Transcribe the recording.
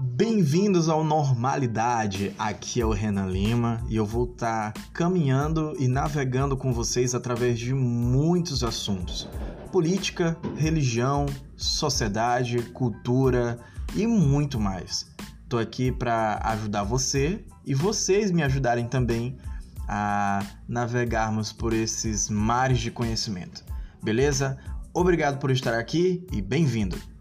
Bem-vindos ao Normalidade. Aqui é o Renan Lima e eu vou estar caminhando e navegando com vocês através de muitos assuntos: política, religião, sociedade, cultura e muito mais. Estou aqui para ajudar você e vocês me ajudarem também a navegarmos por esses mares de conhecimento. Beleza? Obrigado por estar aqui e bem-vindo!